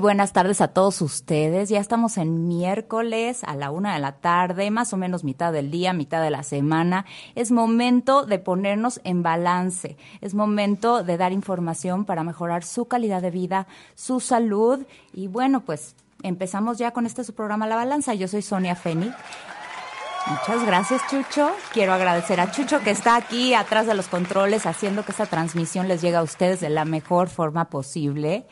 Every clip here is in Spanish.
Buenas tardes a todos ustedes. Ya estamos en miércoles a la una de la tarde, más o menos mitad del día, mitad de la semana. Es momento de ponernos en balance. Es momento de dar información para mejorar su calidad de vida, su salud. Y bueno, pues empezamos ya con este su programa La Balanza. Yo soy Sonia Fénix. Muchas gracias, Chucho. Quiero agradecer a Chucho que está aquí atrás de los controles haciendo que esta transmisión les llegue a ustedes de la mejor forma posible.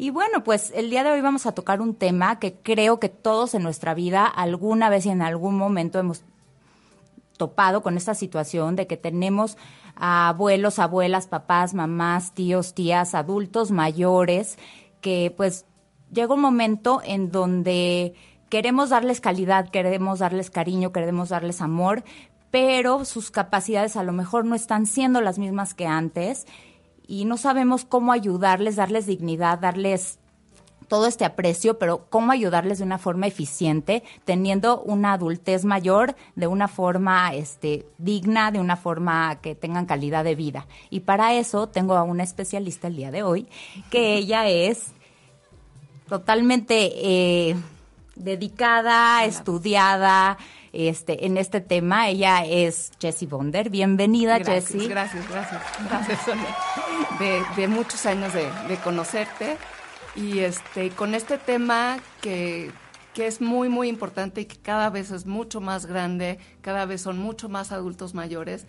Y bueno, pues el día de hoy vamos a tocar un tema que creo que todos en nuestra vida alguna vez y en algún momento hemos topado con esta situación de que tenemos a abuelos, abuelas, papás, mamás, tíos, tías, adultos mayores, que pues llega un momento en donde queremos darles calidad, queremos darles cariño, queremos darles amor, pero sus capacidades a lo mejor no están siendo las mismas que antes y no sabemos cómo ayudarles, darles dignidad, darles todo este aprecio, pero cómo ayudarles de una forma eficiente, teniendo una adultez mayor de una forma este, digna, de una forma que tengan calidad de vida. Y para eso tengo a una especialista el día de hoy, que ella es totalmente eh, dedicada, estudiada, este, en este tema. Ella es Jessie Bonder. Bienvenida, Jessie. Gracias, gracias, gracias, Sonia. De, de muchos años de, de, conocerte y este, con este tema que, que es muy, muy importante y que cada vez es mucho más grande, cada vez son mucho más adultos mayores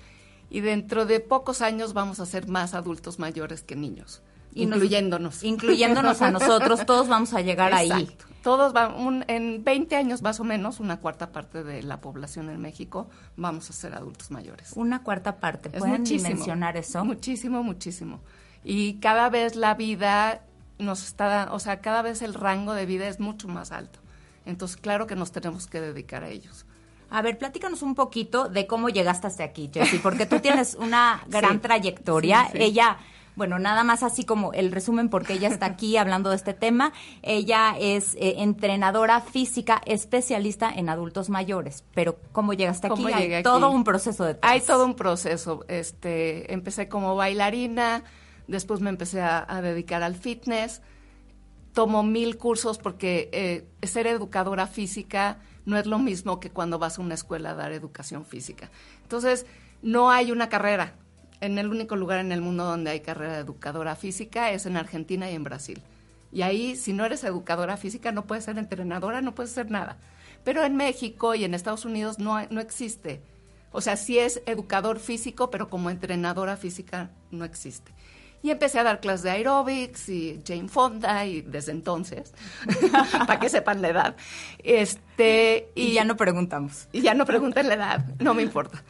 y dentro de pocos años vamos a ser más adultos mayores que niños. Y incluyéndonos. Nos, incluyéndonos a nosotros, todos vamos a llegar Exacto. ahí. Todos van, en 20 años más o menos, una cuarta parte de la población en México vamos a ser adultos mayores. Una cuarta parte, Es ¿pueden muchísimo, dimensionar eso? Muchísimo, muchísimo. Y cada vez la vida nos está, o sea, cada vez el rango de vida es mucho más alto. Entonces, claro que nos tenemos que dedicar a ellos. A ver, platícanos un poquito de cómo llegaste hasta aquí, Jessie, porque tú tienes una gran Sí, trayectoria. sí, sí. Ella, bueno, nada más así como el resumen, porque ella está aquí hablando de este tema. Ella es eh, entrenadora física especialista en adultos mayores. Pero ¿cómo llegaste aquí? ¿Cómo Hay aquí? todo un proceso de Hay todo un proceso. Este, empecé como bailarina, después me empecé a, a dedicar al fitness. Tomo mil cursos porque eh, ser educadora física no es lo mismo que cuando vas a una escuela a dar educación física. Entonces, no hay una carrera. En el único lugar en el mundo donde hay carrera de educadora física es en Argentina y en Brasil. Y ahí, si no eres educadora física, no puedes ser entrenadora, no puedes ser nada. Pero en México y en Estados Unidos no, no existe. O sea, sí es educador físico, pero como entrenadora física no existe. Y empecé a dar clases de aerobics y Jane Fonda y desde entonces, para que sepan la edad. Este, Y, ya no preguntamos. y ya no pregunten la edad, no me importa.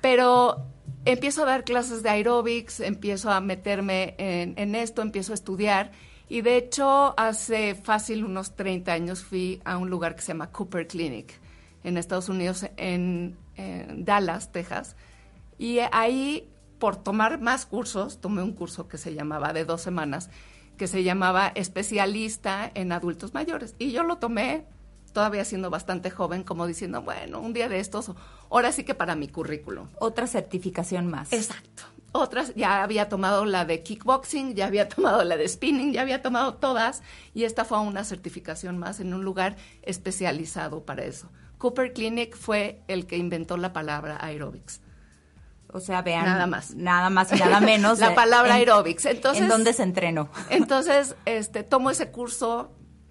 Pero empiezo a dar clases de aerobics, empiezo a meterme en, en esto, empiezo a estudiar. Y de hecho, hace fácil unos 30 años fui a un lugar que se llama Cooper Clinic en Estados Unidos, en, en Dallas, Texas. Y ahí, por tomar más cursos, tomé un curso que se llamaba de dos semanas, que se llamaba especialista en adultos mayores. Y yo lo tomé todavía siendo bastante joven, como diciendo, bueno, un día de estos, ahora sí que para mi currículum. Otra certificación más. Exacto. Otras, ya había tomado la de kickboxing, ya había tomado la de spinning, ya había tomado todas, y esta fue una certificación más en un lugar especializado para eso. Cooper Clinic fue el que inventó la palabra aerobics. O sea, vean. Nada más. Nada más y nada menos. La de- palabra en- aerobics. Entonces, ¿En dónde se entrenó? Entonces, este, tomo ese curso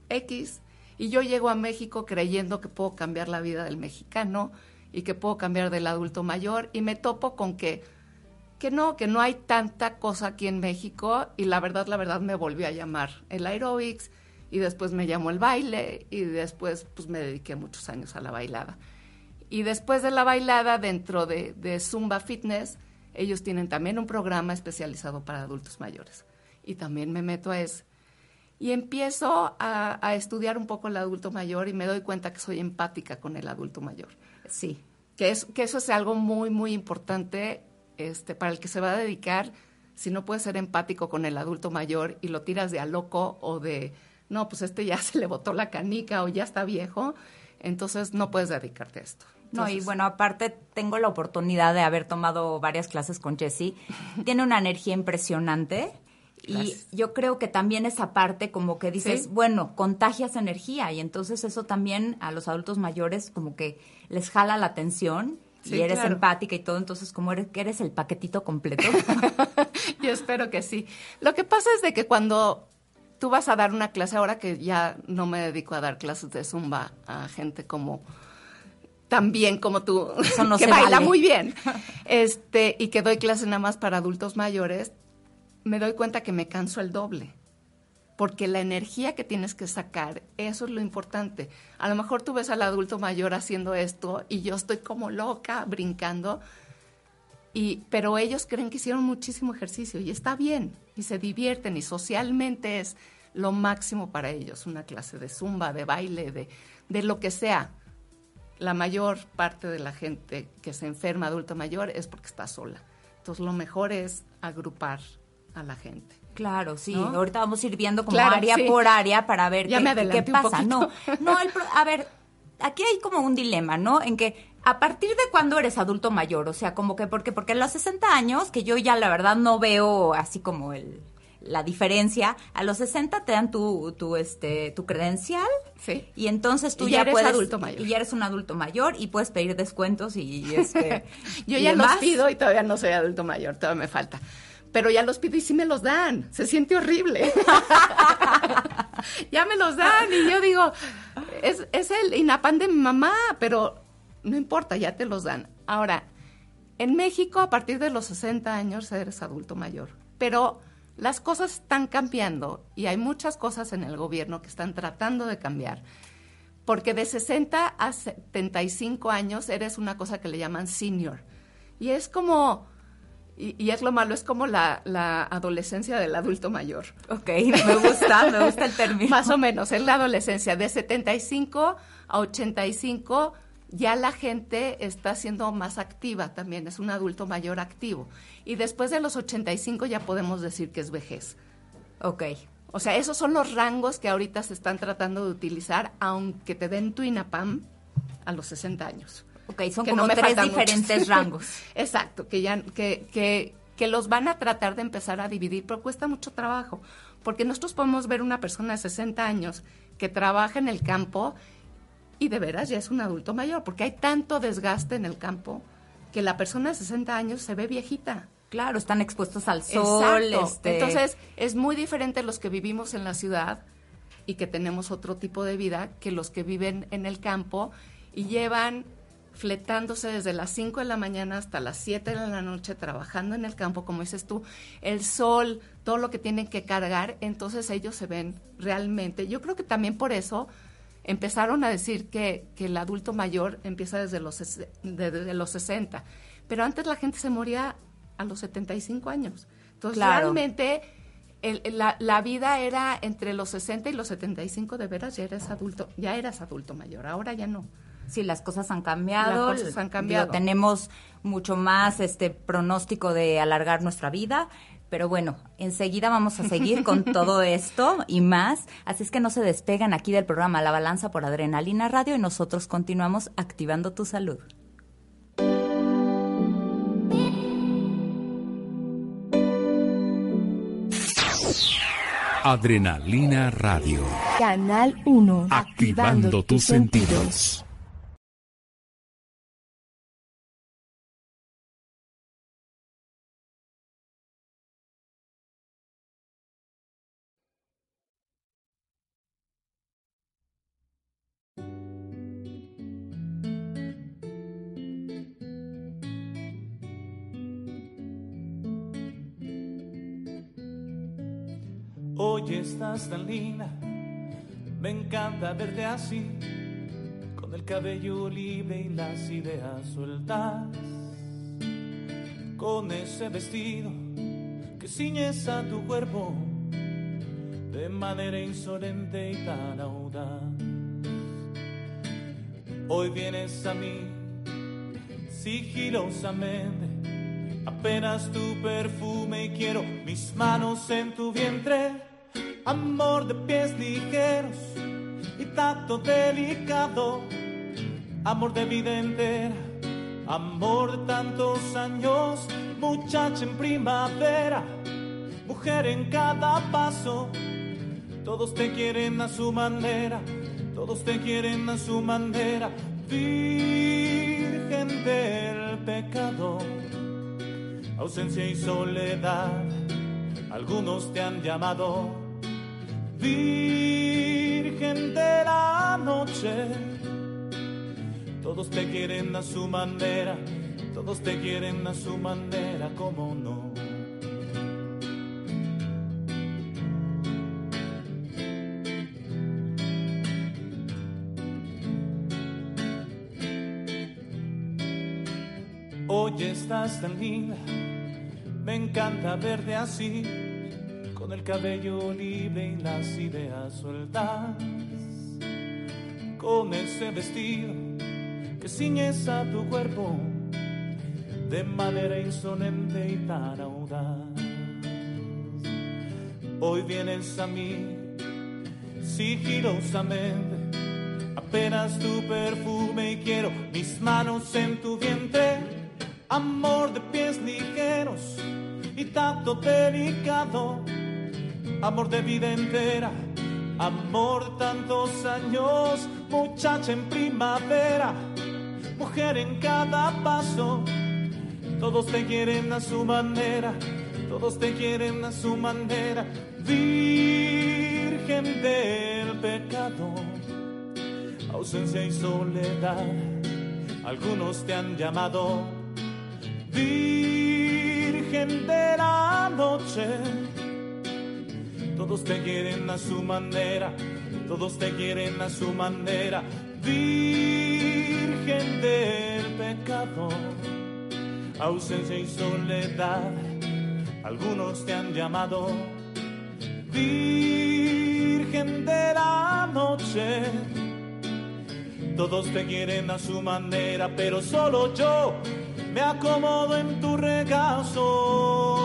X y yo llego a México creyendo que puedo cambiar la vida del mexicano y que puedo cambiar del adulto mayor y me topo con que que no, que no hay tanta cosa aquí en México y la verdad, la verdad me volvió a llamar el aerobics y después me llamó el baile y después pues me dediqué muchos años a la bailada. Y después de la bailada dentro de, de Zumba Fitness, ellos tienen también un programa especializado para adultos mayores. Y también me meto a ese. Y empiezo a, a, estudiar un poco el adulto mayor y me doy cuenta que soy empática con el adulto mayor. Sí. Que, es, que eso es algo muy, muy importante este, para el que se va a dedicar. Si no puedes ser empático con el adulto mayor y lo tiras de a loco o de, no, pues este ya se le botó la canica o ya está viejo, entonces no puedes dedicarte a esto. No, y bueno, aparte tengo la oportunidad de haber tomado varias clases con Jessie. Tiene una energía impresionante. Gracias. Y yo creo que también esa parte como que dices, Sí. bueno, contagias energía y entonces eso también a los adultos mayores como que les jala la atención Sí, y eres claro. empática y todo, entonces como eres, que eres el paquetito completo. Yo espero que sí. Lo que pasa es de que cuando tú vas a dar una clase, ahora que ya no me dedico a dar clases de zumba a gente como tan bien como tú, Eso no que se baila vale. muy bien, este, y que doy clases nada más para adultos mayores, me doy cuenta que me canso el doble. Porque la energía que tienes que sacar, eso es lo importante. A lo mejor tú ves al adulto mayor haciendo esto y yo estoy como loca brincando, y, pero ellos creen que hicieron muchísimo ejercicio y está bien, y se divierten, y socialmente es lo máximo para ellos, una clase de zumba, de baile, de, de lo que sea. La mayor parte de la gente que se enferma adulto mayor es porque está sola. Entonces lo mejor es agrupar a la gente. Claro, sí. ¿No? Ahorita vamos a ir viendo como Claro, área sí. por área para ver Ya qué, me qué adelanté un pasa. No, no, el pro- a ver, aquí hay como un dilema, ¿no? En que a partir de cuándo eres adulto mayor, o sea, como que porque porque a los 60 años, que yo ya la verdad no veo así como el la diferencia, a los 60 te dan tu, tu este tu credencial Sí. y entonces tú Y ya, ya eres puedes adulto mayor. y ya eres un adulto mayor y puedes pedir descuentos y, este Yo y ya demás. los pido y todavía no soy adulto mayor, todavía me falta. Pero ya los pido y sí me los dan. Se siente horrible. ya me los dan y yo digo, es, es el INAPAN de mi mamá, pero no importa, ya te los dan. Ahora, en México a partir de los 60 años eres adulto mayor, pero las cosas están cambiando y hay muchas cosas en el gobierno que están tratando de cambiar. Porque de 60 a 75 años eres una cosa que le llaman senior. Y es como, y, y es lo malo, es como la, la adolescencia del adulto mayor. Ok, me gusta, me gusta el término. Más o menos, es la adolescencia. De 75 a 85 ya la gente está siendo más activa también, es un adulto mayor activo. Y después de los 85 ya podemos decir que es vejez. Ok. O sea, esos son los rangos que ahorita se están tratando de utilizar, aunque te den tu INAPAM a los 60 años. Ok, son Que como no me tres diferentes muchos. rangos. Exacto, que ya que, que, que los van a tratar de empezar a dividir, pero cuesta mucho trabajo, porque nosotros podemos ver una persona de 60 años que trabaja en el campo y de veras ya es un adulto mayor, porque hay tanto desgaste en el campo que la persona de 60 años se ve viejita. Claro, están expuestos al sol. Exacto. este, Entonces, es muy diferente los que vivimos en la ciudad y que tenemos otro tipo de vida que los que viven en el campo y llevan fletándose desde las 5 de la mañana hasta las 7 de la noche trabajando en el campo, como dices tú, el sol, todo lo que tienen que cargar, entonces ellos se ven realmente. Yo creo que también por eso empezaron a decir que, que el adulto mayor empieza desde los, desde los 60, pero antes la gente se moría a los 75 años. Entonces, Claro. realmente el- la, la vida era entre los 60 y los 75, de veras ya eres adulto, ya eras adulto mayor, ahora ya no. Sí, las cosas han cambiado. Las cosas han cambiado. Digo, tenemos mucho más este pronóstico de alargar nuestra vida. Pero bueno, enseguida vamos a seguir con todo esto y más. Así es que no se despegan aquí del programa La Balanza por Adrenalina Radio y nosotros continuamos activando tu salud. Adrenalina Radio. Canal 1. Activando tus sentidos. Estás tan linda, me encanta verte así, con el cabello libre y las ideas sueltas, con ese vestido que ciñes a tu cuerpo de manera insolente y tan audaz. Hoy vienes a mí sigilosamente, apenas tu perfume y quiero mis manos en tu vientre, amor de pies ligeros y tacto delicado, amor de vida entera, amor de tantos años, muchacha en primavera, mujer en cada paso. Todos te quieren a su manera, todos te quieren a su manera, virgen del pecado, ausencia y soledad, algunos te han llamado virgen de la noche, todos te quieren a su manera, todos te quieren a su manera, como no. Hoy estás tan linda, me encanta verte así, con el cabello libre y las ideas sueltas, con ese vestido que ciñes a tu cuerpo de manera insolente y tan audaz. Hoy vienes a mí sigilosamente, apenas tu perfume y quiero mis manos en tu vientre amor de pies ligeros y tanto delicado, amor de vida entera, amor tantos años, muchacha en primavera, mujer en cada paso, todos te quieren a su manera, todos te quieren a su manera, virgen del pecado, ausencia y soledad, algunos te han llamado Virgen de la noche. Todos te quieren a su manera, todos te quieren a su manera. Virgen del pecado, ausencia y soledad, algunos te han llamado. Virgen de la noche, todos te quieren a su manera, pero solo yo me acomodo en tu regazo.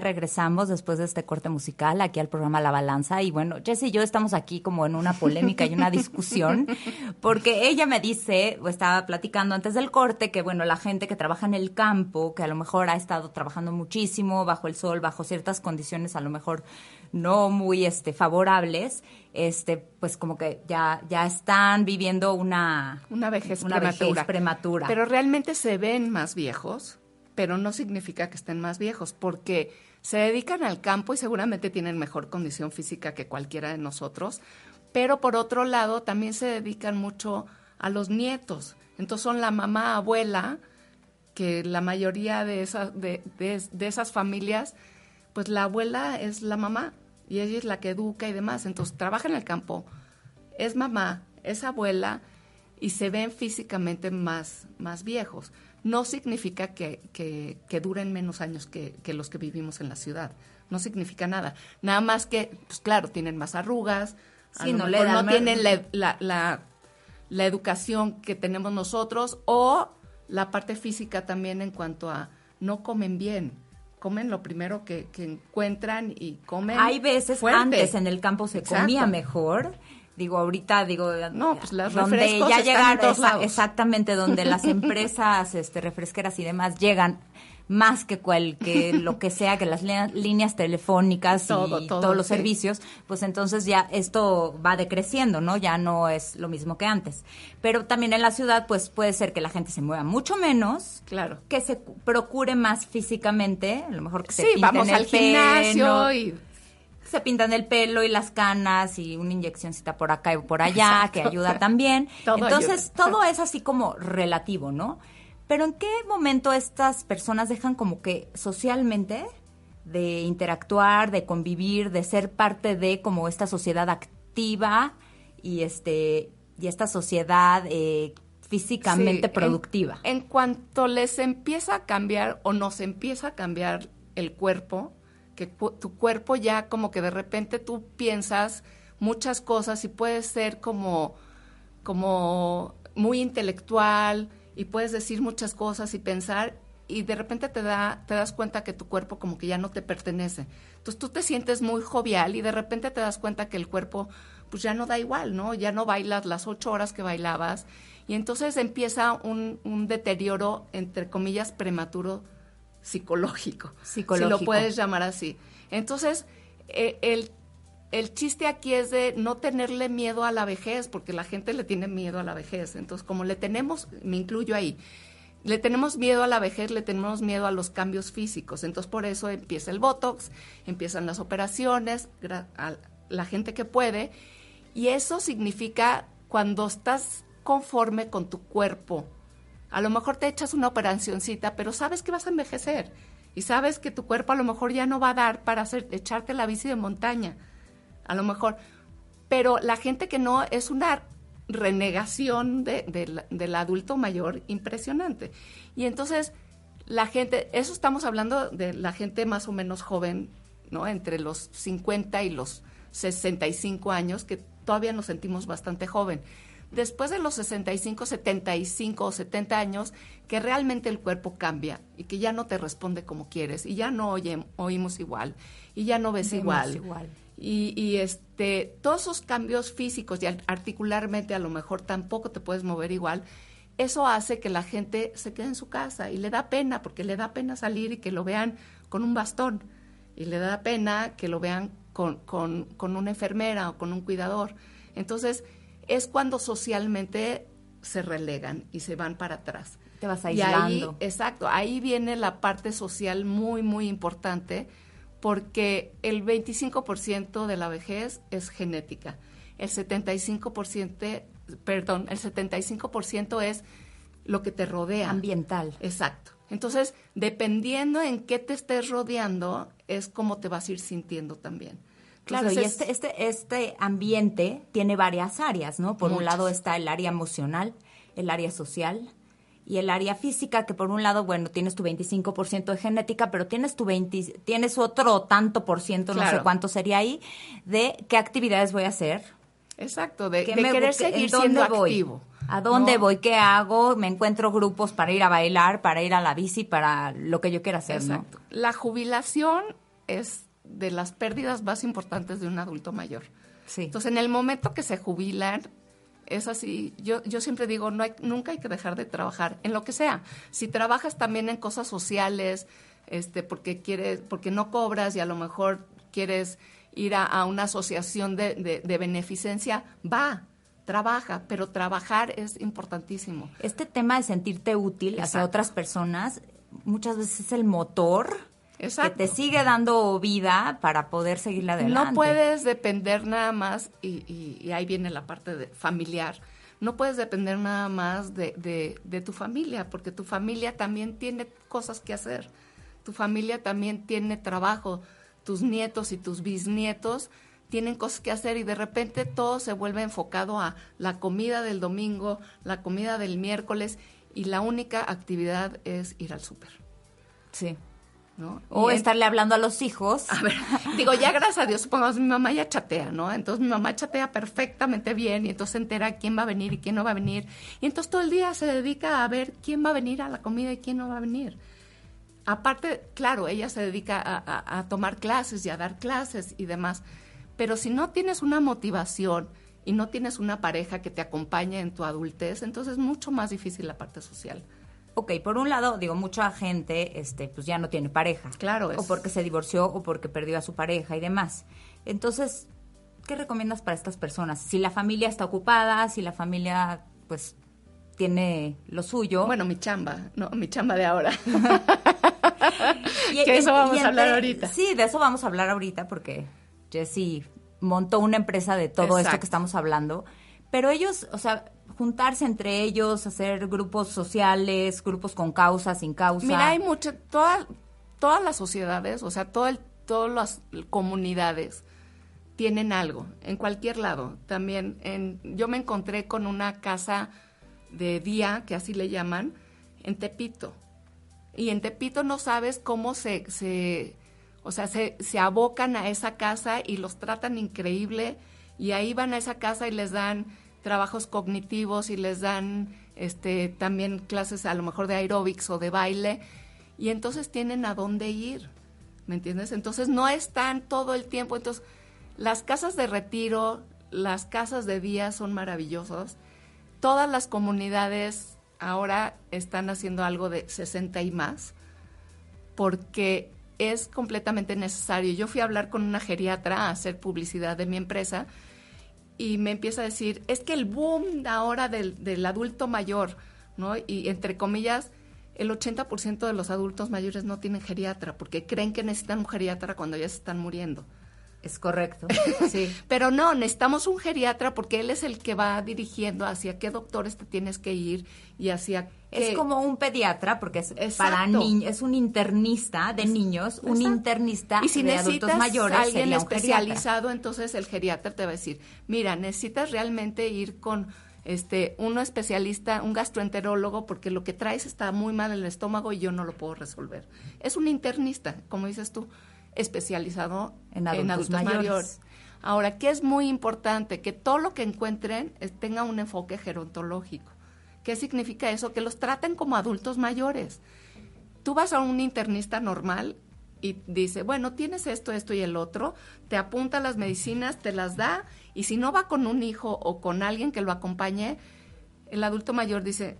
Regresamos después de este corte musical aquí al programa La Balanza. Y bueno, Jess y yo estamos aquí como en una polémica y una discusión, porque ella me dice, o estaba platicando antes del corte, que bueno, la gente que trabaja en el campo, que a lo mejor ha estado trabajando muchísimo bajo el sol, bajo ciertas condiciones a lo mejor no muy este favorables, este pues como que ya ya están viviendo una una vejez, una prematura. vejez prematura. Pero realmente se ven más viejos, pero no significa que estén más viejos, porque se dedican al campo y seguramente tienen mejor condición física que cualquiera de nosotros, pero por otro lado también se dedican mucho a los nietos. Entonces son la mamá, abuela, que la mayoría de esas, de, esas familias, pues la abuela es la mamá y ella es la que educa y demás. Entonces trabaja en el campo, es mamá, es abuela y se ven físicamente más, más viejos no significa que, que, duren menos años que, los que vivimos en la ciudad. No significa nada. Nada más que, pues claro, tienen más arrugas, no, le no tienen la, la, la, educación que tenemos nosotros o la parte física también en cuanto a, no comen bien. Comen lo primero que, que encuentran y comen. Hay veces fuerte. antes en el campo se Exacto. comía mejor. Digo, ahorita digo, No, pues las donde ya todos esa- exactamente donde las empresas este refresqueras y demás llegan más que cual que lo que sea que las lí- líneas telefónicas Todo, y todo, todos los sí. servicios, pues entonces ya esto va decreciendo, ¿no? Ya no es lo mismo que antes. Pero también en la ciudad pues puede ser que la gente se mueva mucho menos, Claro. que se cu- procure más físicamente, a lo mejor que se Sí, pinten vamos al gimnasio pelo, y se pintan el pelo y las canas y una inyeccióncita por acá y por allá que ayuda también. Todo Entonces, ayuda. todo es así como relativo, ¿no? Pero ¿en qué momento estas personas dejan como que socialmente de interactuar, de convivir, de ser parte de como esta sociedad activa y este y esta sociedad eh, físicamente Sí, en- productiva? En, cuanto les empieza a cambiar o nos empieza a cambiar el cuerpo, que tu cuerpo ya como que de repente tú piensas muchas cosas y puedes ser como, como muy intelectual y puedes decir muchas cosas y pensar y de repente te da te das cuenta que tu cuerpo como que ya no te pertenece. Entonces tú te sientes muy jovial y de repente te das cuenta que el cuerpo pues ya no da igual, ¿no? Ya no bailas las ocho horas que bailabas y entonces empieza un, un deterioro entre comillas prematuro psicológico, Psicológico. si lo puedes llamar así. Entonces eh, el el chiste aquí es de no tenerle miedo a la vejez, porque la gente le tiene miedo a la vejez. Entonces, como le tenemos, me incluyo ahí, le tenemos miedo a la vejez, le tenemos miedo a los cambios físicos. Entonces, por eso empieza el Botox, empiezan las operaciones, a la gente que puede. Y eso significa cuando estás conforme con tu cuerpo. A lo mejor te echas una operacioncita, pero sabes que vas a envejecer. Y sabes que tu cuerpo a lo mejor ya no va a dar para hacer, echarte la bici de montaña a lo mejor. Pero la gente que no es una renegación de- del- del adulto mayor impresionante. Y entonces la gente, eso estamos hablando de la gente más o menos joven, ¿no? Entre los 50 y los 65 años, que todavía nos sentimos bastante joven. Después de los 65, 75 o 70 años, que realmente el cuerpo cambia y que ya no te responde como quieres y ya no oye- oímos igual y ya no ves Vemos igual. igual. Y, y, este, todos esos cambios físicos y ar- articularmente a lo mejor tampoco te puedes mover igual, eso hace que la gente se quede en su casa y le da pena, porque le da pena salir y que lo vean con un bastón, y le da pena que lo vean con, con, con una enfermera o con un cuidador. Entonces, es cuando socialmente se relegan y se van para atrás. Te vas Y ahí, aislando. exacto, ahí viene la parte social muy, muy importante, porque el 25% de la vejez es genética. El 75%, perdón, el 75% es lo que te rodea. Ambiental. Exacto. Entonces, dependiendo en qué te estés rodeando, es como te vas a ir sintiendo también. Claro, y este, este, este ambiente tiene varias áreas, ¿no? Por un lado está el área emocional, el área social y el área física, que por un lado, bueno, tienes tu 25% de genética, pero tienes tu 20, tienes otro tanto por ciento, no sé cuánto sería ahí, de qué actividades voy a hacer, Exacto, de, qué de me- querer seguir siendo voy, activo. a dónde ¿no? voy, qué hago, me encuentro grupos para ir a bailar, para ir a la bici, para lo que yo quiera hacer, ¿no? Exacto. La jubilación es de las pérdidas más importantes de un adulto mayor. Sí. Entonces, en el momento que se jubilan, es así. Yo, yo siempre digo, no hay, nunca hay que dejar de trabajar en lo que sea. Si trabajas también en cosas sociales, este, porque quieres, porque no cobras y a lo mejor quieres ir a, a una asociación de, de- de beneficencia, va, trabaja, pero trabajar es importantísimo. Este tema de sentirte útil hacia otras personas muchas veces es el motor Exacto. que te sigue dando vida para poder seguirle adelante. No puedes depender nada más, y, y- y ahí viene la parte de familiar, no puedes depender nada más de, de- de tu familia, porque tu familia también tiene cosas que hacer, tu familia también tiene trabajo, tus nietos y tus bisnietos tienen cosas que hacer y de repente todo se vuelve enfocado a la comida del domingo, la comida del miércoles y la única actividad es ir al súper. Sí. ¿No? O Y en- estarle hablando a los hijos. a ver, digo, ya gracias a Dios, supongamos, mi mamá ya chatea, ¿no? Entonces mi mamá chatea perfectamente bien y entonces se entera quién va a venir y quién no va a venir. Y entonces todo el día se dedica a ver quién va a venir a la comida y quién no va a venir. aparte, claro, ella se dedica a, a, tomar clases y a dar clases y demás, pero si no tienes una motivación y no tienes una pareja que te acompañe en tu adultez, entonces es mucho más difícil la parte social. Ok, por un lado, digo, mucha gente, este, pues ya no tiene pareja. Claro. O porque se divorció o porque perdió a su pareja y demás. Entonces, ¿qué recomiendas para estas personas? Si la familia está ocupada, si la familia, pues, tiene lo suyo. Bueno, mi chamba, no, mi chamba de ahora. y, que eso vamos a hablar ahorita. Sí, de eso vamos a hablar ahorita porque Jessie montó una empresa de todo esto que estamos hablando. Pero ellos, o sea, juntarse entre ellos, hacer grupos sociales, grupos con causa, sin causa. Mira, hay mucho, todas todas las sociedades, o sea, todo el, todas las comunidades tienen algo, en cualquier lado. También, en, yo me encontré con una casa de día, que así le llaman, en Tepito. Y en Tepito no sabes cómo se, se o sea, se, se abocan a esa casa y los tratan increíble y ahí van a esa casa y les dan trabajos cognitivos y les dan este también clases a lo mejor de aeróbics o de baile y entonces tienen a dónde ir, ¿me entiendes? Entonces no están todo el tiempo, entonces las casas de retiro, las casas de día son maravillosas. Todas las comunidades ahora están haciendo algo de 60 y más porque es completamente necesario. Yo fui a hablar con una geriatra a hacer publicidad de mi empresa y me empieza a decir, es que el boom ahora del, del adulto mayor, ¿no? Y entre comillas, el 80% de los adultos mayores no tienen geriatra porque creen que necesitan un geriatra cuando ya se están muriendo. Es correcto, sí. Pero no, necesitamos un geriatra porque él es el que va dirigiendo hacia qué doctores te tienes que ir y hacia es como un pediatra porque es para niños, es un internista de niños, un internista y si de adultos mayores, alguien especializado, entonces el geriatra te va a decir, "Mira, necesitas realmente ir con este uno especialista, un gastroenterólogo porque lo que traes está muy mal en el estómago y yo no lo puedo resolver." Es un internista, como dices tú especializado en adultos, mayores. Ahora, ¿qué es muy importante? Que todo lo que encuentren tenga un enfoque gerontológico. ¿Qué significa eso? Que los traten como adultos mayores. Tú vas a un internista normal y dice, bueno, tienes esto, esto y el otro, te apunta las medicinas, te las da, y si no va con un hijo o con alguien que lo acompañe, el adulto mayor dice,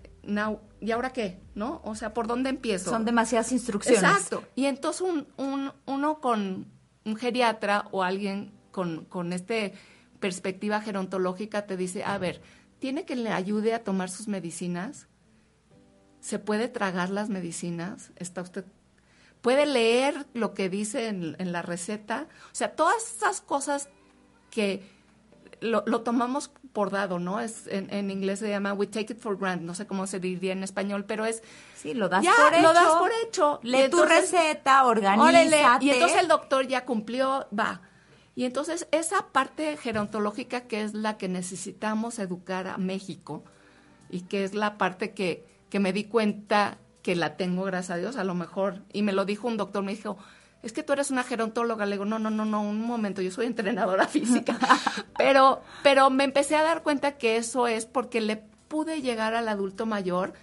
¿y ahora qué? ¿No? O sea, ¿por dónde empiezo? Son demasiadas instrucciones. Exacto. Y entonces un, un, uno con un geriatra o alguien con, con este perspectiva gerontológica te dice, a ver, ¿tiene que le ayude a tomar sus medicinas? ¿Se puede tragar las medicinas? ¿Está usted puede leer lo que dice en, en, la receta. O sea, todas esas cosas que lo, lo, tomamos por dado, ¿no? Es en, inglés se llama we take it for granted, no sé cómo se diría en español, pero es sí, lo das por hecho. Lo das por hecho. Lee tu receta, organízate. y entonces el doctor ya cumplió, va. Y entonces esa parte gerontológica que es la que necesitamos educar a México y que es la parte que, que me di cuenta que la tengo, gracias a Dios, a lo mejor, y me lo dijo un doctor, me dijo, es que tú eres una gerontóloga. Le digo, no, no, no, no, un momento, yo soy entrenadora física. pero, pero me empecé a dar cuenta que eso es porque le pude llegar al adulto mayor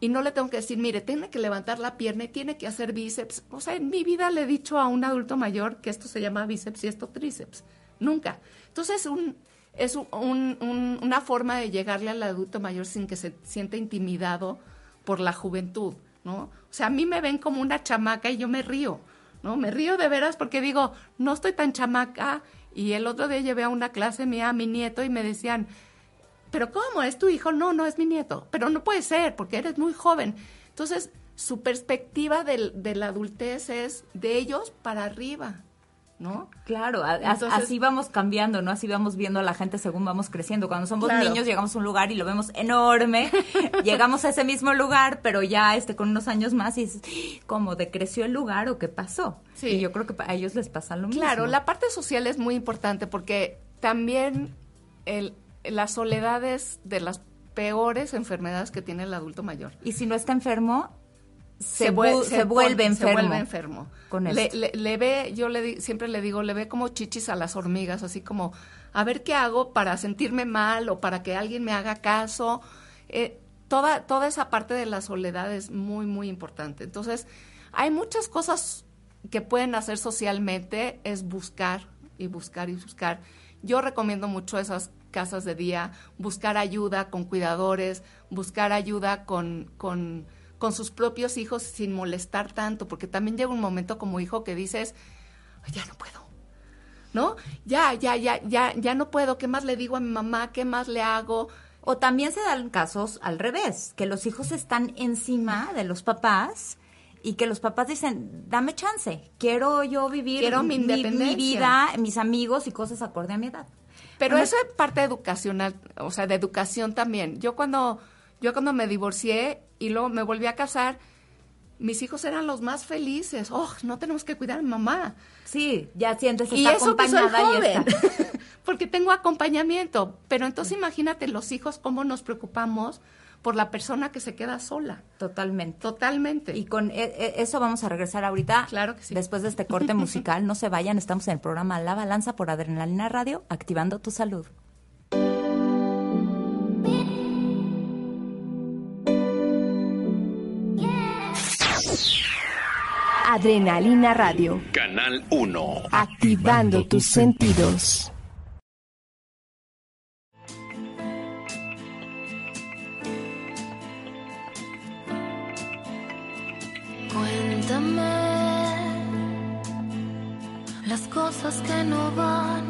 y no le tengo que decir, mire, tiene que levantar la pierna y tiene que hacer bíceps. O sea, en mi vida le he dicho a un adulto mayor que esto se llama bíceps y esto tríceps. Nunca. Entonces, un, es un, una forma de llegarle al adulto mayor sin que se sienta intimidado por la juventud, ¿no? O sea, a mí me ven como una chamaca y yo me río. ¿No? Me río de veras porque digo, no estoy tan chamaca. Y el otro día llevé a una clase mía a mi nieto y me decían, ¿pero cómo? ¿Es tu hijo? No, no es mi nieto. Pero no puede ser porque eres muy joven. Entonces, su perspectiva de la adultez es de ellos para arriba. ¿No? Claro, así vamos cambiando, ¿no? Así vamos viendo a la gente según vamos creciendo. Cuando somos niños llegamos a un lugar y lo vemos enorme, llegamos a ese mismo lugar, pero ya este con unos años más y dices, ¿cómo decreció el lugar o qué pasó? Sí. Y yo creo que a ellos les pasa lo mismo. Claro, la parte social es muy importante porque también el, las soledades de las peores enfermedades que tiene el adulto mayor. Y si no está enfermo, se, vuelve enfermo. Se vuelve enfermo. Con le, le, ve, yo le siempre le digo, le ve como chichis a las hormigas, así como, a ver qué hago para sentirme mal o para que alguien me haga caso. Eh, toda, toda esa parte de la soledad es muy, muy importante. Entonces, Hay muchas cosas que pueden hacer socialmente, es buscar y buscar y buscar. Yo recomiendo mucho esas casas de día, buscar ayuda con cuidadores, buscar ayuda con, con, con sus propios hijos sin molestar tanto, porque también llega un momento como hijo que dices, ya no puedo, ¿no? Ya, ya, ya, ya, ya no puedo, ¿qué más le digo a mi mamá? ¿Qué más le hago? O también se dan casos al revés, que los hijos están encima de los papás y que los papás dicen, dame chance, quiero yo vivir Quiero mi vida, mis amigos y cosas acorde a mi edad. Pero eso es parte educacional, o sea, de educación también. Yo cuando, yo cuando me divorcié y luego me volví a casar, mis hijos eran los más felices. Oh, no tenemos que cuidar a mi mamá. Sí, ya sientes Y eso que soy acompañada y joven, está. porque tengo acompañamiento. Pero entonces imagínate los hijos cómo nos preocupamos por la persona que se queda sola. Totalmente. Totalmente. Y con e- e- eso vamos a regresar ahorita. Claro que sí. Después de este corte musical, no se vayan, estamos en el programa La Balanza por Adrenalina Radio, activando tu salud. Adrenalina Radio. Canal 1. Activando tus sentidos. Cuéntame las cosas que no van,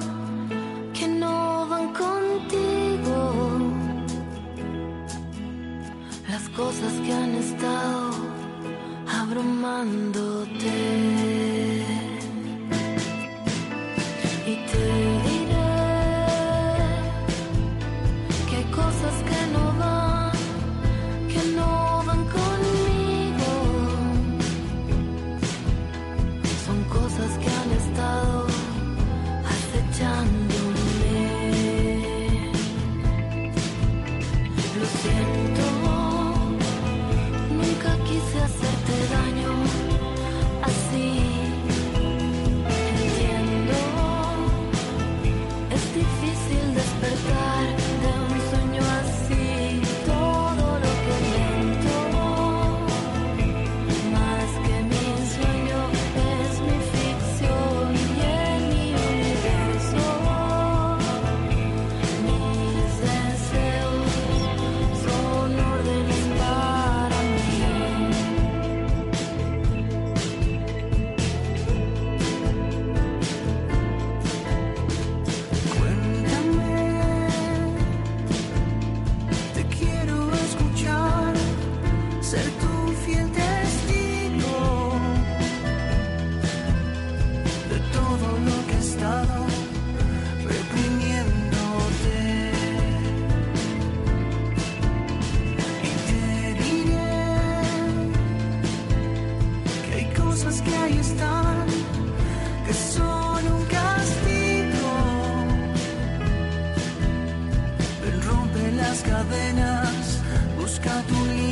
las cadenas, busca tu libertad.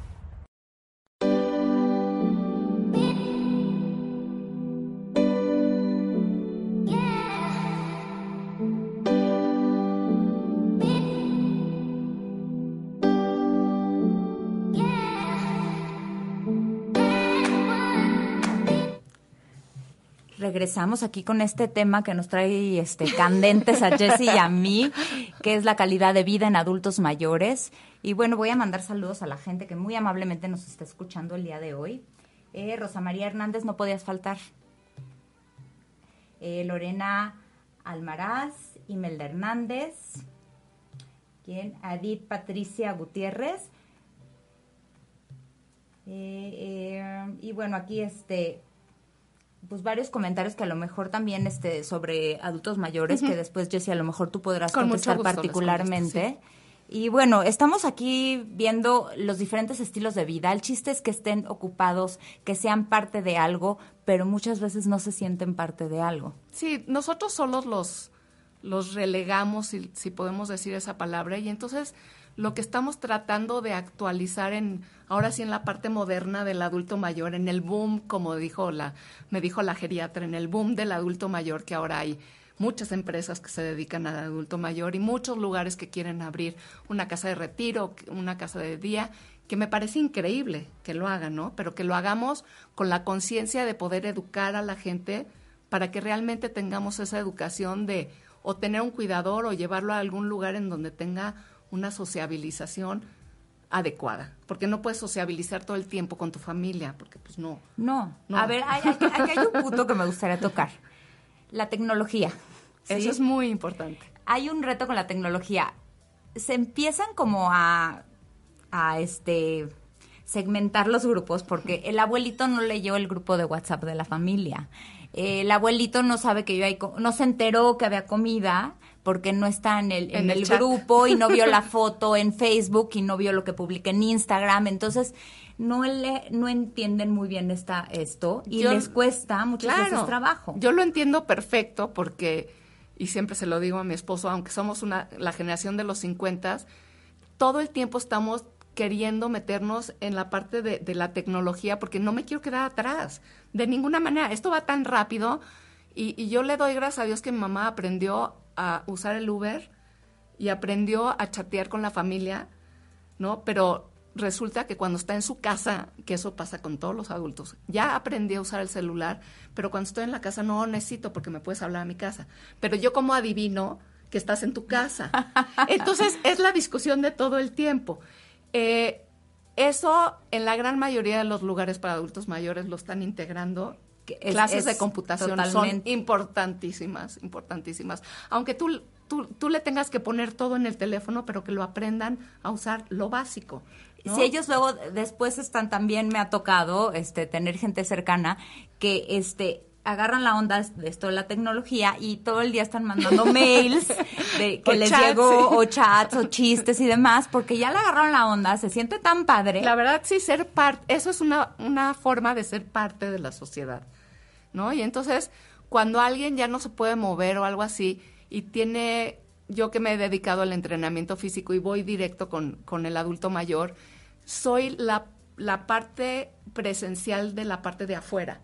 Regresamos aquí con este tema que nos trae este candentes a Jessy y a mí, que es la calidad de vida en adultos mayores. Y bueno, voy a mandar saludos a la gente que muy amablemente nos está escuchando el día de hoy. Eh, Rosa María Hernández, no podías faltar. Eh, Lorena Almaraz, Imelda Hernández. ¿Quién? Adit Patricia Gutiérrez. Eh, eh, y bueno, aquí este pues varios comentarios que a lo mejor también este sobre adultos mayores que después Jessie a lo mejor tú podrás Con contestar gusto particularmente. Y bueno, estamos aquí viendo los diferentes estilos de vida. El chiste es que estén ocupados, que sean parte de algo, pero muchas veces no se sienten parte de algo. Sí, nosotros solos los, los relegamos, si, si podemos decir esa palabra, y entonces lo que estamos tratando de actualizar en, ahora sí en la parte moderna del adulto mayor, en el boom, como dijo la, me dijo la geriatra, en el boom del adulto mayor que ahora hay muchas empresas que se dedican al adulto mayor y muchos lugares que quieren abrir una casa de retiro, una casa de día, que me parece increíble que lo hagan, ¿no? Pero que lo hagamos con la conciencia de poder educar a la gente para que realmente tengamos esa educación de o tener un cuidador o llevarlo a algún lugar en donde tenga una sociabilización adecuada, porque no puedes sociabilizar todo el tiempo con tu familia, porque pues no. No, No. a ver, hay- hay- aquí hay un punto que me gustaría tocar. La tecnología. ¿sí? Eso es muy importante. hay un reto con la tecnología. Se empiezan como a, a este segmentar los grupos porque el abuelito no leyó el grupo de WhatsApp de la familia. El abuelito no sabe que yo hay, no se enteró que había comida porque no está en el, en En el grupo y no vio la foto en Facebook y no vio lo que publiqué en Instagram. Entonces, no le, no entienden muy bien esta, esto y Yo- les cuesta muchas veces trabajo. Yo lo entiendo perfecto porque, y siempre se lo digo a mi esposo, aunque somos una, la generación de los 50, todo el tiempo estamos queriendo meternos en la parte de, de la tecnología porque no me quiero quedar atrás. De ninguna manera. Esto va tan rápido y, y yo le doy gracias a Dios que mi mamá aprendió a usar el Uber y aprendió a chatear con la familia, ¿no? Pero resulta que cuando está en su casa, que eso pasa con todos los adultos, ya aprendí a usar el celular, pero cuando estoy en la casa no necesito porque me puedes hablar a mi casa. Pero yo como adivino que estás en tu casa. Entonces es la discusión de todo el tiempo. Eh, eso en la gran mayoría de los lugares para adultos mayores lo están integrando. Es- Clases es de computación son importantísimas, importantísimas. Aunque tú, tú, tú le tengas que poner todo en el teléfono, pero que lo aprendan a usar lo básico. ¿no? Si ellos luego después están también me ha tocado este tener gente cercana que este agarran la onda de esto de la tecnología y todo el día están mandando mails de que O les chats, llegó sí. o chats o chistes y demás porque ya le agarraron la onda, se siente tan padre. La verdad, sí, ser parte, eso es una, una forma de ser parte de la sociedad, ¿no? Y entonces, cuando alguien ya no se puede mover o algo así, y tiene, yo que me he dedicado al entrenamiento físico y voy directo con, con el adulto mayor, soy la, la parte presencial de la parte de afuera.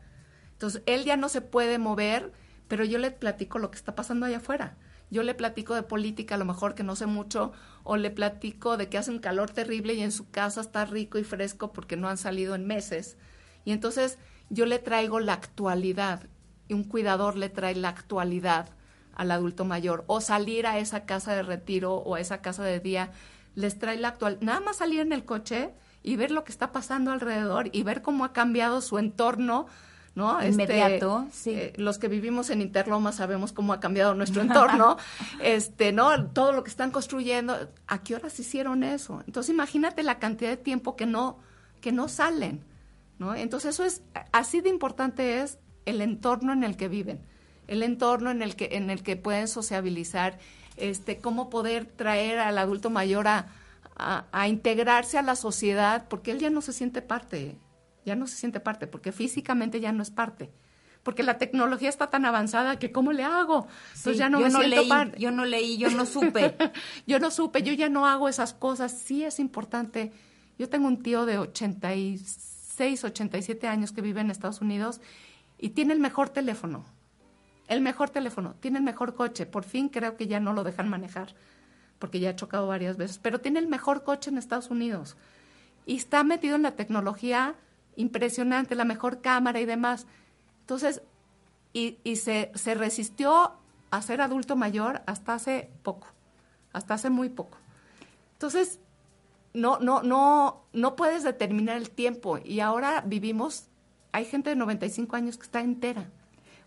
Entonces, él ya no se puede mover, pero yo le platico lo que está pasando allá afuera. Yo le platico de política, a lo mejor que no sé mucho, o le platico de que hace un calor terrible y en su casa está rico y fresco porque no han salido en meses. Y entonces yo le traigo la actualidad y un cuidador le trae la actualidad al adulto mayor. O salir a esa casa de retiro o a esa casa de día, les trae la actual. Nada más salir en el coche y ver lo que está pasando alrededor y ver cómo ha cambiado su entorno. ¿No? Este, Inmediato, sí. eh, los que vivimos en Interloma sabemos cómo ha cambiado nuestro entorno, este, ¿no? Todo lo que están construyendo, ¿a qué horas hicieron eso? Entonces imagínate la cantidad de tiempo que no, que no salen, ¿no? Entonces eso es, así de importante es el entorno en el que viven, el entorno en el que, en el que pueden sociabilizar, este, cómo poder traer al adulto mayor a, a, a integrarse a la sociedad, porque él ya no se siente parte, ya no se siente parte, porque físicamente ya no es parte porque la tecnología está tan avanzada que ¿cómo le hago? Entonces Sí, ya no yo me no siento leí, par- yo no leí, yo no supe. yo no supe, yo ya no hago esas cosas. Sí es importante. Yo tengo un tío de 86, 87 años que vive en Estados Unidos y tiene el mejor teléfono. El mejor teléfono, tiene el mejor coche. Por fin creo que ya no lo dejan manejar porque ya ha chocado varias veces, pero tiene el mejor coche en Estados Unidos y está metido en la tecnología impresionante, la mejor cámara y demás. Entonces, y, y se, se resistió a ser adulto mayor hasta hace poco, hasta hace muy poco. Entonces, no, no, no, no puedes determinar el tiempo y ahora vivimos, hay gente de 95 años que está entera.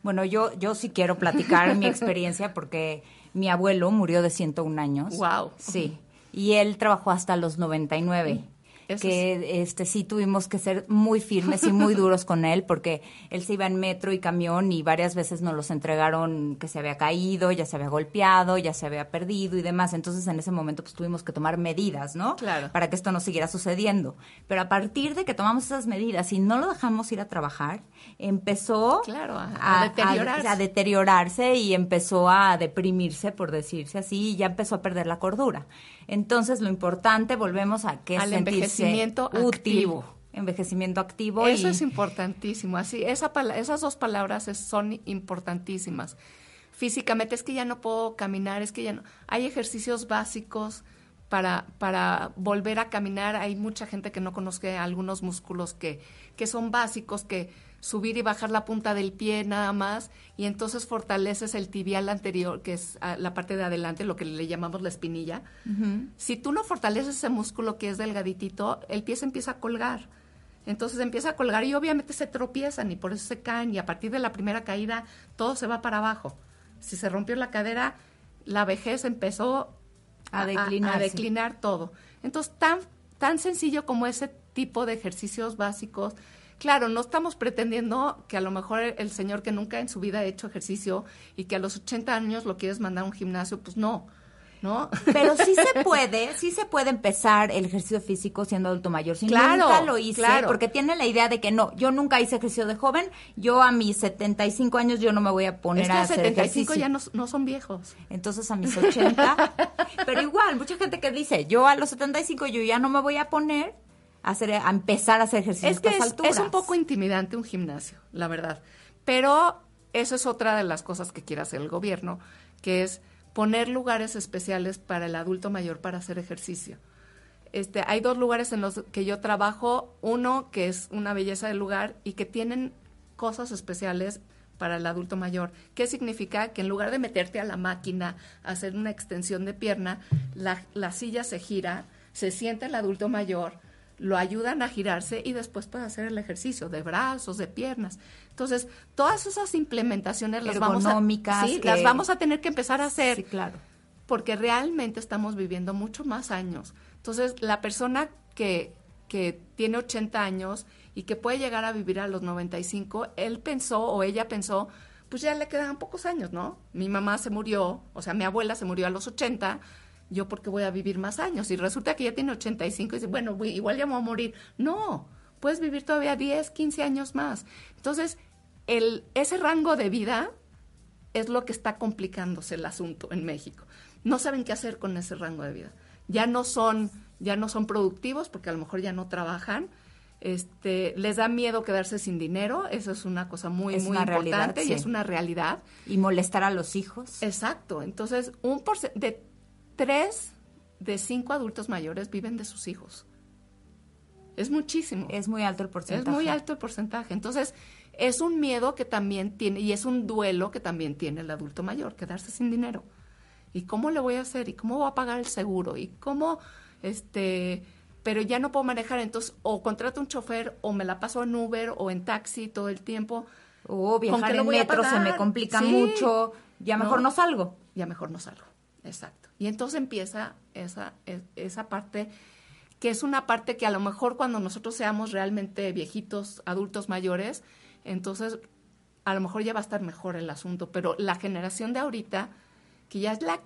Bueno, yo, yo sí quiero platicar mi experiencia porque mi abuelo murió de 101 años. Guau. Sí. Y él trabajó hasta los 99. Eso que este sí tuvimos que ser muy firmes y muy duros con él porque él se iba en metro y camión y varias veces nos los entregaron que se había caído, ya se había golpeado, ya se había perdido y demás. Entonces en ese momento pues tuvimos que tomar medidas, ¿no? Claro. Para que esto no siguiera sucediendo. Pero a partir de que tomamos esas medidas y no lo dejamos ir a trabajar, empezó Claro, a- a deteriorarse. a deteriorarse y empezó a deprimirse, por decirse así, y ya empezó a perder la cordura. Entonces, lo importante, volvemos a que es Al sentirse envejecimiento útil. activo. Envejecimiento activo. Eso y- es importantísimo. Así, esa esas dos palabras es- son importantísimas. Físicamente es que ya no puedo caminar, es que ya no. Hay ejercicios básicos para, para volver a caminar. Hay mucha gente que no conoce algunos músculos que, que son básicos, que subir y bajar la punta del pie nada más, y entonces fortaleces el tibial anterior, que es ah, la parte de adelante, lo que le llamamos la espinilla. Si tú no fortaleces ese músculo que es delgaditito, el pie se empieza a colgar. Entonces empieza a colgar y obviamente se tropiezan y por eso se caen y a partir de la primera caída todo se va para abajo. Si se rompió la cadera, la vejez empezó A a, declinarse. a declinar todo. Entonces tan, tan sencillo como ese tipo de ejercicios básicos. Claro, no estamos pretendiendo que a lo mejor el, señor que nunca en su vida ha hecho ejercicio y que a los 80 años lo quieres mandar a un gimnasio, pues no, ¿no? Pero sí se puede, sí se puede empezar el ejercicio físico siendo adulto mayor. Si Claro, nunca lo hice, claro. porque tiene la idea de que no, yo nunca hice ejercicio de joven, yo a mis 75 años yo no me voy a poner es que a a hacer 75 ejercicio. ya no, no son viejos. Entonces a mis 80, pero igual, mucha gente que dice, yo a los 75 yo ya no me voy a poner hacer, a empezar a hacer ejercicio Es que a estas es, alturas. es un poco intimidante un gimnasio, la verdad. Pero eso es otra de las cosas que quiere hacer el gobierno, que es poner lugares especiales para el adulto mayor para hacer ejercicio. Este, hay dos lugares en los que yo trabajo, uno que es una belleza del lugar y que tienen cosas especiales para el adulto mayor. ¿Qué significa? Que en lugar de meterte a la máquina, a hacer una extensión de pierna, la, la silla se gira, se sienta el adulto mayor, lo ayudan a girarse y después puede hacer el ejercicio de brazos, de piernas. Entonces, todas esas implementaciones las vamos a, sí, que- las vamos a tener que empezar a hacer Sí, claro. porque realmente estamos viviendo mucho más años. Entonces, la persona que, que tiene 80 años y que puede llegar a vivir a los 95, él pensó o ella pensó, pues ya le quedan pocos años, ¿no? Mi mamá se murió, o sea, mi abuela se murió a los 80, yo porque voy a vivir más años. Y resulta que ya tiene 85 y dice, bueno, igual ya me voy a morir. No, puedes vivir todavía 10, 15 años más. Entonces, el, ese rango de vida es lo que está complicándose el asunto en México. No saben qué hacer con ese rango de vida. Ya no son, ya no son productivos porque a lo mejor ya no trabajan. Este, les da miedo quedarse sin dinero, eso es una cosa muy, Es muy realidad, importante y es una realidad. Y molestar a los hijos. Exacto. Entonces, un de tres de cinco adultos mayores viven de sus hijos. Es muchísimo. Es muy alto el Es porcentaje. muy alto el porcentaje. Entonces, es un miedo que también tiene, y es un duelo que también tiene el adulto mayor, quedarse sin dinero. ¿Y cómo le voy a hacer? ¿Y cómo voy a pagar el seguro? ¿Y cómo, este, pero ya no puedo manejar? Entonces, o contrato un chofer, o me la paso en Uber, o en taxi todo el tiempo. O ¿Con viajar en metro se me complica Sí. mucho. Ya mejor no, salgo. Ya mejor no salgo. Exacto. Y entonces empieza esa, e- esa parte que es una parte que a lo mejor cuando nosotros seamos realmente viejitos, adultos mayores, entonces a lo mejor ya va a estar mejor el asunto, pero la generación de ahorita, que ya es la,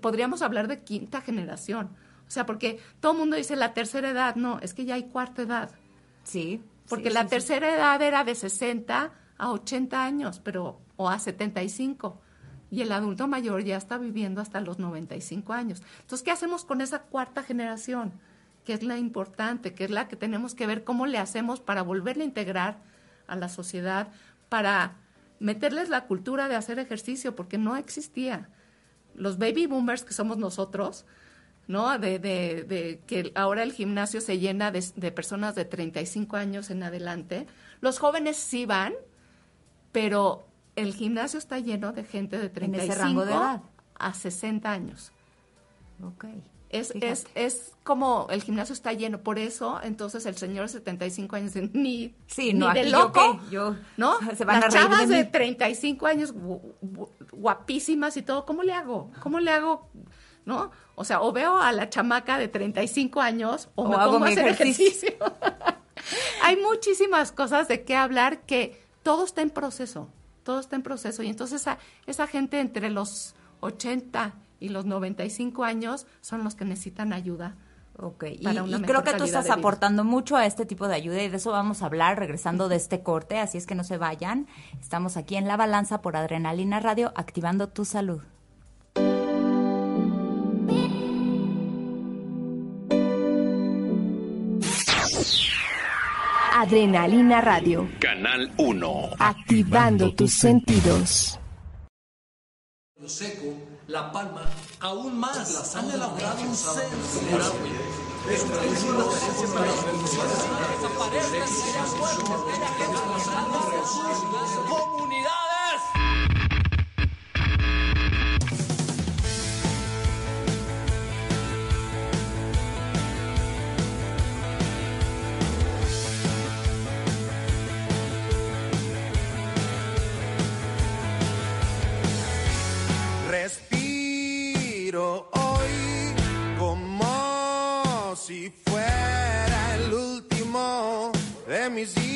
podríamos hablar de quinta generación, o sea, porque todo el mundo dice la tercera edad, no, es que ya hay cuarta edad, Sí. porque sí, la sí, sí. tercera edad era de 60 a 80 años, pero o a 75 y el adulto mayor ya está viviendo hasta los 95 años. Entonces, ¿qué hacemos con esa cuarta generación? Que es la importante, que es la que tenemos que ver cómo le hacemos para volverle a integrar a la sociedad, para meterles la cultura de hacer ejercicio, porque no existía. Los baby boomers que somos nosotros, ¿no? De, de, que ahora el gimnasio se llena de, de personas de 35 años en adelante. Los jóvenes sí van, pero el gimnasio está lleno de gente de En ese 35 rango de edad. a 60 años. Ok. Es, es, es como el gimnasio está lleno, por eso entonces el señor de 75 años dice, ni, Sí, ni no, de aquí yo loco, yo- ¿no? se van Las a de chavas de, mí. 35 años gu- gu- guapísimas y todo, ¿cómo le hago? ¿Cómo le hago? ¿No? O sea, o veo a la chamaca de 35 años o, O me hago pongo a hacer ejercicio. ejercicio. Hay muchísimas cosas de qué hablar que todo está en proceso, todo está en proceso. Y entonces esa, esa gente entre los 80 y los 95 años son los que necesitan ayuda. Ok, y, y creo que tú estás aportando mucho a este tipo de ayuda y de eso vamos a hablar regresando de este corte, así es que no se vayan. Estamos aquí en La Balanza por Adrenalina Radio, activando tu salud. Adrenalina Radio. Canal 1. Activando tus sentidos. Lo seco, la palma, aún más, han elaborado un censo. ¡Comunidades! Hoy como si fuera el último de mis días.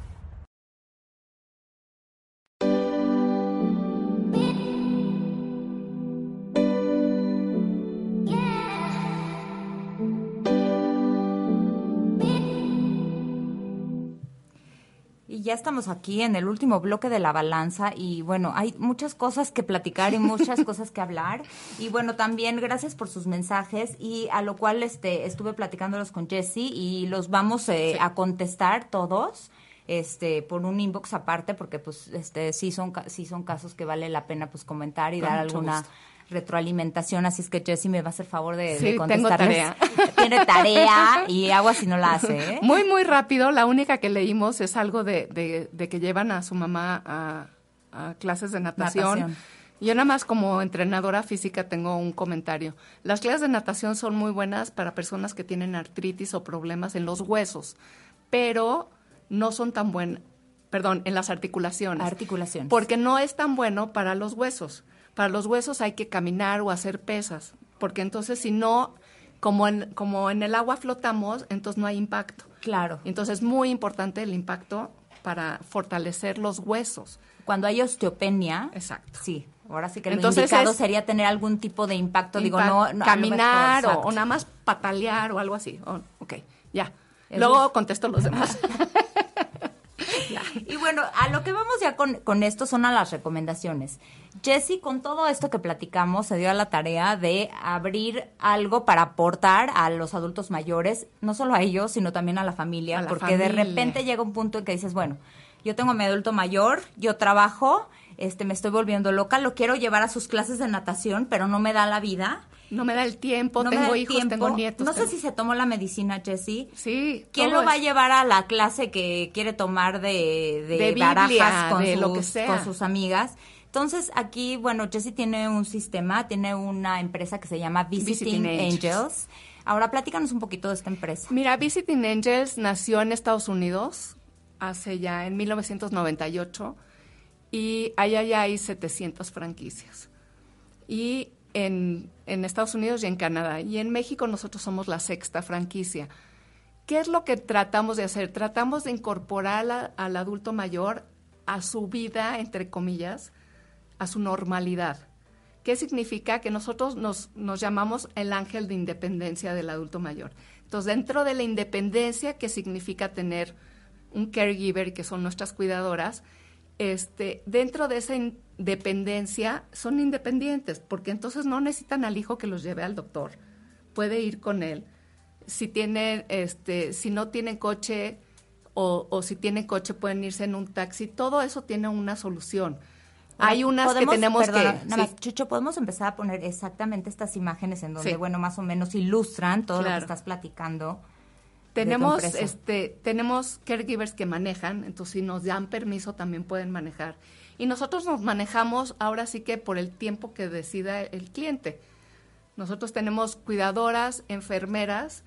Ya estamos aquí en el último bloque de la balanza y bueno, hay muchas cosas que platicar y muchas cosas que hablar. Y bueno, también gracias por sus mensajes y a lo cual este estuve platicándolos con Jesse y los vamos eh, a contestar todos este por un inbox aparte porque pues este sí son sí son casos que vale la pena pues comentar y Con dar alguna gusto. Retroalimentación, así es que Jessy me va a hacer favor de, Sí, de tengo contestarles. tarea. Tiene tarea y agua si no la hace, ¿eh? Muy, muy rápido. La única que leímos es algo de, de- de que llevan a su mamá a, a clases de natación. Natación. Yo nada más como entrenadora física tengo un comentario. Las clases de natación son muy buenas para personas que tienen artritis o problemas en los huesos, pero no son tan buenas, perdón, en las articulaciones. Articulaciones. Porque no es tan bueno para los huesos. Para los huesos hay que caminar o hacer pesas, porque entonces si no, como en, como en el agua flotamos, entonces no hay impacto. Claro. Entonces es muy importante el impacto para fortalecer los huesos. Cuando hay osteopenia, Exacto. sí. Ahora sí que lo Entonces indicado es- sería tener algún tipo de impacto, digo, no, no caminar mejor, o, nada más patalear o algo así. Oh, ok, ya. Luego es- contesto los demás. Y bueno, a lo que vamos ya con, con esto son a las recomendaciones. Jesse, con todo esto que platicamos, se dio a la tarea de abrir algo para aportar a los adultos mayores, no solo a ellos, sino también a la familia, A la porque de repente llega un punto en que dices, bueno, yo tengo a mi adulto mayor, yo trabajo, este, me estoy volviendo loca, lo quiero llevar a sus clases de natación, pero no me da la vida. No me da el tiempo, no tengo hijos, tiempo. tengo nietos. No sé si se tomó la medicina, Jessie. Sí. ¿Quién lo va a llevar a la clase que quiere tomar de, de, De Biblia, barajas con, de sus, lo que sea. con sus amigas? Entonces, aquí, bueno, Jessie tiene un sistema, tiene una empresa que se llama Visiting, Visiting Angels. Angels. Ahora, platícanos un poquito de esta empresa. Mira, Visiting Angels nació en Estados Unidos hace ya en 1998 y allá ya hay 700 franquicias. Y en, en Estados Unidos y en Canadá. Y en México nosotros somos la sexta franquicia. ¿Qué es lo que tratamos de hacer? Tratamos de incorporar a al adulto mayor a su vida, entre comillas, a su normalidad. ¿Qué significa? Que nosotros nos, nos llamamos el ángel de independencia del adulto mayor. Entonces, dentro de la independencia, que significa tener un caregiver, que son nuestras cuidadoras, este, dentro de esa independencia son independientes, porque entonces no necesitan al hijo que los lleve al doctor. Puede ir con él. Si tiene, este, si no tienen coche o, o si tienen coche pueden irse en un taxi. Todo eso tiene una solución. Hay unas que tenemos perdona, que Nada sí. más, Chucho, podemos empezar a poner exactamente estas imágenes en donde, Sí. bueno, más o menos ilustran todo lo que estás platicando. Tenemos, este, tenemos caregivers que manejan, entonces si nos dan permiso también pueden manejar. Y nosotros nos manejamos ahora sí que por el tiempo que decida el cliente. Nosotros tenemos cuidadoras, enfermeras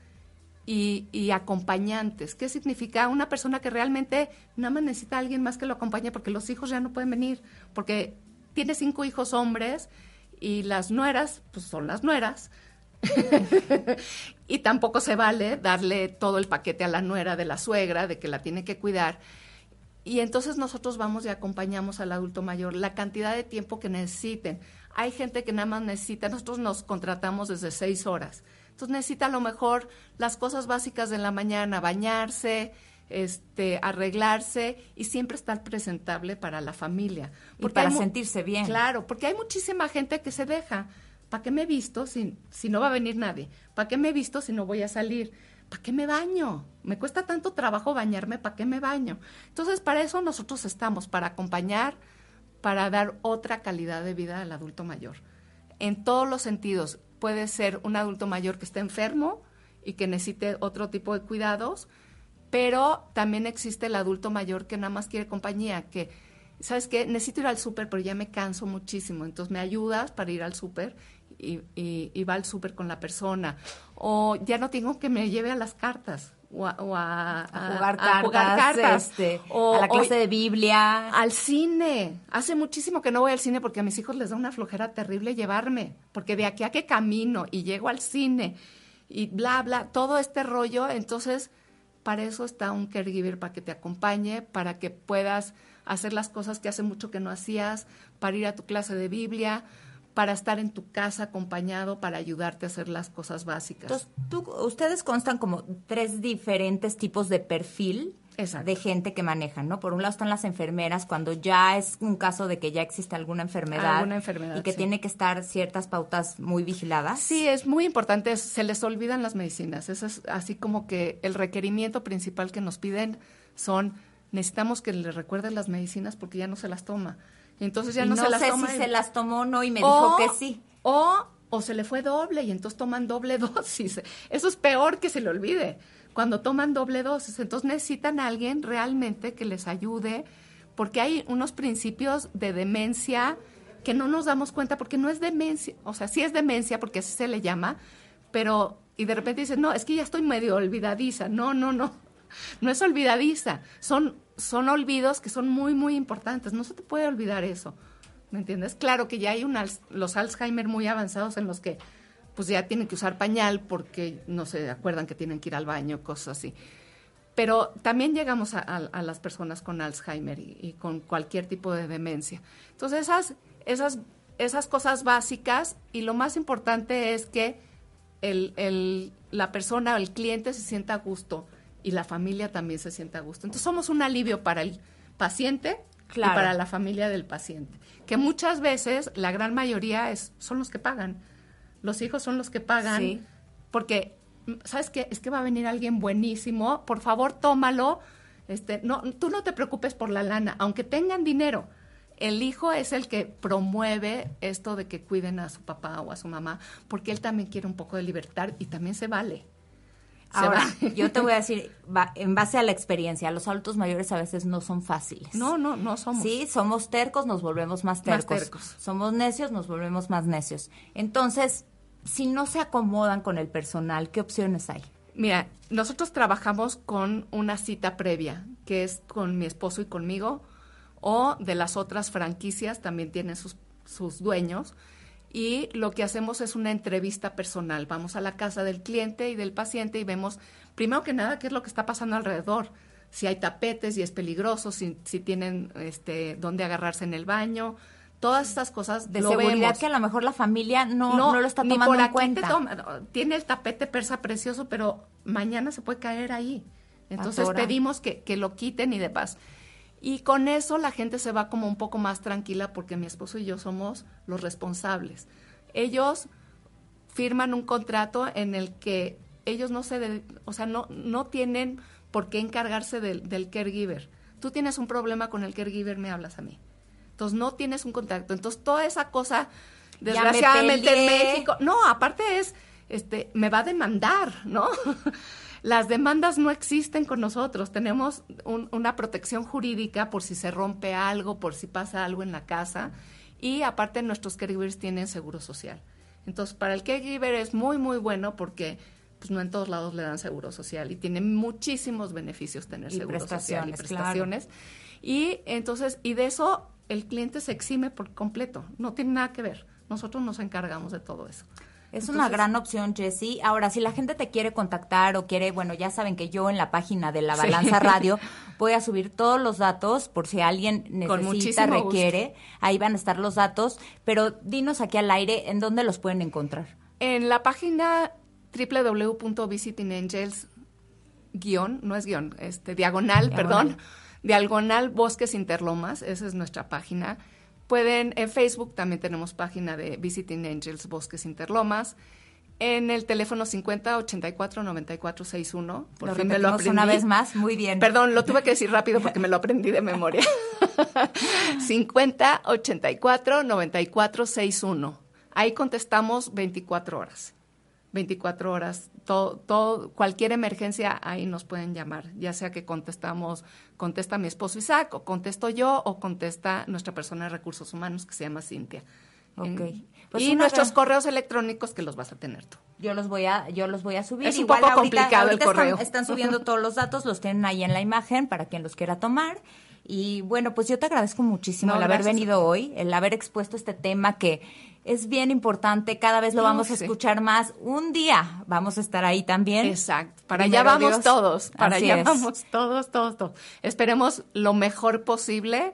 y, y acompañantes. ¿Qué significa? Una persona que realmente nada más necesita a alguien más que lo acompañe porque los hijos ya no pueden venir, porque tiene cinco hijos hombres y las nueras, pues son las nueras. y tampoco se vale darle todo el paquete a la nuera de la suegra, de que la tiene que cuidar. Y entonces nosotros vamos y acompañamos al adulto mayor la cantidad de tiempo que necesiten. Hay gente que nada más necesita, nosotros nos contratamos desde seis horas. Entonces necesita a lo mejor las cosas básicas de la mañana, bañarse, este, arreglarse y siempre estar presentable para la familia. Y para mu- sentirse bien. Claro, porque hay muchísima gente que se deja. ¿Para qué me visto si, si no va a venir nadie? ¿Para qué me visto si no voy a salir? ¿Para qué me baño? Me cuesta tanto trabajo bañarme, ¿para qué me baño? Entonces, para eso nosotros estamos, para acompañar, para dar otra calidad de vida al adulto mayor. En todos los sentidos. Puede ser un adulto mayor que esté enfermo y que necesite otro tipo de cuidados, pero también existe el adulto mayor que nada más quiere compañía, que, ¿sabes qué? Necesito ir al súper, pero ya me canso muchísimo, entonces me ayudas para ir al súper y, y- y va al súper con la persona. O ya no tengo que me lleve a las cartas, o a, o a- A jugar a- a jugar cartas, cartas. este, O- a la clase o- de Biblia. al cine. Hace muchísimo que no voy al cine porque a mis hijos les da una flojera terrible llevarme, porque de aquí a que camino y llego al cine y bla, bla, todo este rollo, entonces para eso está un caregiver, para que te acompañe, para que puedas hacer las cosas que hace mucho que no hacías, para ir a tu clase de Biblia, para estar en tu casa acompañado, para ayudarte a hacer las cosas básicas. Entonces, tú- ustedes constan como tres diferentes tipos de perfil Exacto. de gente que manejan, ¿no? Por un lado están las enfermeras, cuando ya es un caso de que ya existe alguna enfermedad, Alguna enfermedad, y que sí. tiene que estar ciertas pautas muy vigiladas. Sí, es muy importante. Se les olvidan las medicinas. Eso es así como que el requerimiento principal que nos piden son necesitamos que le recuerden las medicinas porque ya no se las toma. Entonces ya Y no, no, se las sé toma. si y- se las tomó o no y me o, dijo que sí. O, o se le fue doble y entonces toman doble dosis. Eso es peor que se le olvide. Cuando toman doble dosis, entonces necesitan a alguien realmente que les ayude porque hay unos principios de demencia que no nos damos cuenta porque no es demencia, o sea, sí es demencia porque así se le llama, pero y de repente dicen, no, es que ya estoy medio olvidadiza. No, no, no, no es olvidadiza. Son, son olvidos que son muy, muy importantes. No se te puede olvidar eso. ¿Me entiendes? Claro que ya hay un, los Alzheimer muy avanzados en los que pues ya tienen que usar pañal porque no se acuerdan que tienen que ir al baño, cosas así. Pero también llegamos a, las personas con Alzheimer y, y con cualquier tipo de demencia. Entonces, esas, esas, esas cosas básicas y lo más importante es que el, el- la persona o el cliente se sienta a gusto y la familia también se sienta a gusto. Entonces, somos un alivio para el paciente Claro. y para la familia del paciente. Que muchas veces, la gran mayoría es, son los que pagan. Los hijos son los que pagan Sí. porque ¿sabes qué? Es que va a venir alguien buenísimo, por favor, tómalo. Este, no, tú no te preocupes por la lana, aunque tengan dinero. El hijo es el que promueve esto de que cuiden a su papá o a su mamá, porque él también quiere un poco de libertad y también se vale. Ahora, yo te voy a decir, va- en base a la experiencia, los adultos mayores a veces no son fáciles. No, no, no somos. Sí, somos tercos, nos volvemos más Más tercos. tercos. Somos necios, nos volvemos más necios. Entonces, si no se acomodan con el personal, ¿qué opciones hay? Mira, nosotros trabajamos con una cita previa, que es con mi esposo y conmigo, o de las otras franquicias, también tienen sus, sus dueños, y lo que hacemos es una entrevista personal. Vamos a la casa del cliente y del paciente y vemos, primero que nada, qué es lo que está pasando alrededor. Si hay tapetes y es peligroso, si, si tienen este, dónde agarrarse en el baño, todas estas cosas De lo seguridad vemos. que a lo mejor la familia no, no, lo está ni tomando por en cuenta. te toma- tiene el tapete persa precioso, pero mañana se puede caer ahí. Entonces pedimos que, que lo quiten y de paz. Y con eso la gente se va como un poco más tranquila porque mi esposo y yo somos los responsables. Ellos firman un contrato en el que ellos no se, de- o sea, no, no tienen por qué encargarse del, del caregiver. Tú tienes un problema con el caregiver, me hablas a mí. Entonces no tienes un contacto. Entonces toda esa cosa, me desgraciadamente en. México, no, aparte es, este, me va a demandar, ¿no? Las demandas no existen con nosotros. Tenemos un- una protección jurídica por si se rompe algo, por si pasa algo en la casa. Y aparte nuestros caregivers tienen seguro social. Entonces, para el caregiver es muy, muy bueno porque pues no en todos lados le dan seguro social y tiene muchísimos beneficios tener Y seguro social y prestaciones, claro. prestaciones. Y entonces, y de eso el cliente se exime por completo. No tiene nada que ver. Nosotros nos encargamos de todo eso. Es una gran opción, Jessie. Ahora, si la gente te quiere contactar o quiere, bueno, ya saben que yo en la página de La Sí. Balanza Radio voy a subir todos los datos por si alguien necesita, gusto. requiere. Ahí van a estar los datos. Pero dinos aquí al aire en dónde los pueden encontrar. En la página www.visitingangels guion, no es guion, este, diagonal, Diagonal. perdón, diagonal Bosques Interlomas, esa es nuestra página. Pueden, en Facebook también tenemos página de Visiting Angels Bosques Interlomas. En el teléfono 50 84 94 61. Por Lo fin me lo aprendí. una vez más. Muy bien. Perdón, lo tuve que decir rápido porque me lo aprendí de memoria. 50 84 94 61. Ahí contestamos 24 horas. 24 horas. Todo, todo, cualquier emergencia ahí nos pueden llamar, ya sea que contestamos, contesta mi esposo Isaac, o contesto yo, o contesta nuestra persona de recursos humanos que se llama Cintia. Ok. En- Pues y nuestros gran- correos electrónicos que los vas a tener tú. Yo los voy a, yo los voy a subir. Es un Igual poco ahorita- complicado el están- correo. Están, subiendo todos los datos, los tienen ahí en la imagen para quien los quiera tomar. Y bueno, pues yo te agradezco muchísimo No, el haber gracias venido hoy, el haber expuesto este tema que es bien importante, cada vez lo vamos a sí. escuchar más. Un día vamos a estar ahí también. Exacto. Para Primero allá vamos Dios. todos. Para Así allá es. vamos todos, todos, todos. Esperemos lo mejor posible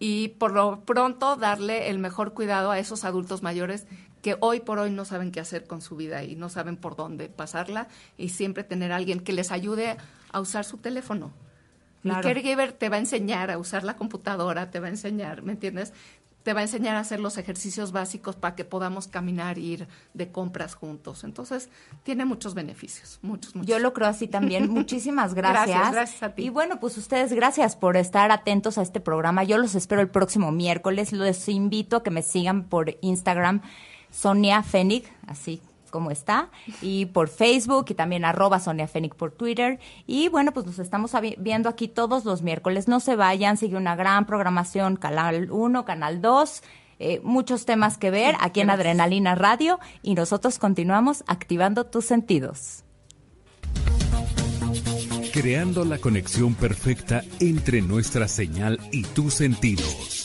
y por lo pronto darle el mejor cuidado a esos adultos mayores que hoy por hoy no saben qué hacer con su vida y no saben por dónde pasarla y siempre tener a alguien que les ayude a usar su teléfono. Claro. Mi caregiver te va a enseñar a usar la computadora, te va a enseñar, ¿me entiendes? Te va a enseñar a hacer los ejercicios básicos para que podamos caminar e ir de compras juntos. Entonces, tiene muchos beneficios, muchos, muchos. Yo lo creo así también. Muchísimas gracias. Gracias, gracias a ti. Y bueno, pues ustedes, gracias por estar atentos a este programa. Yo los espero el próximo miércoles. Les invito a que me sigan por Instagram, Sonia Fénix, así como está, y por Facebook y también arroba Sonia Fénix por Twitter. Y bueno, pues nos estamos viendo aquí todos los miércoles. No se vayan, sigue una gran programación, Canal 1, Canal 2. eh, muchos temas que ver aquí en gracias. Adrenalina Radio y nosotros continuamos activando tus sentidos. Creando la conexión perfecta entre nuestra señal y tus sentidos.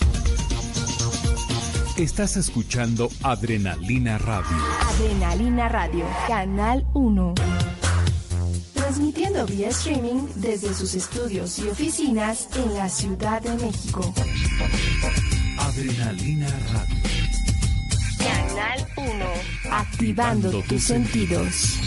Estás escuchando Adrenalina Radio. Adrenalina Radio, Canal 1. Transmitiendo vía streaming desde sus estudios y oficinas en la Ciudad de México. Adrenalina Radio. Canal 1. Activando tus sentidos.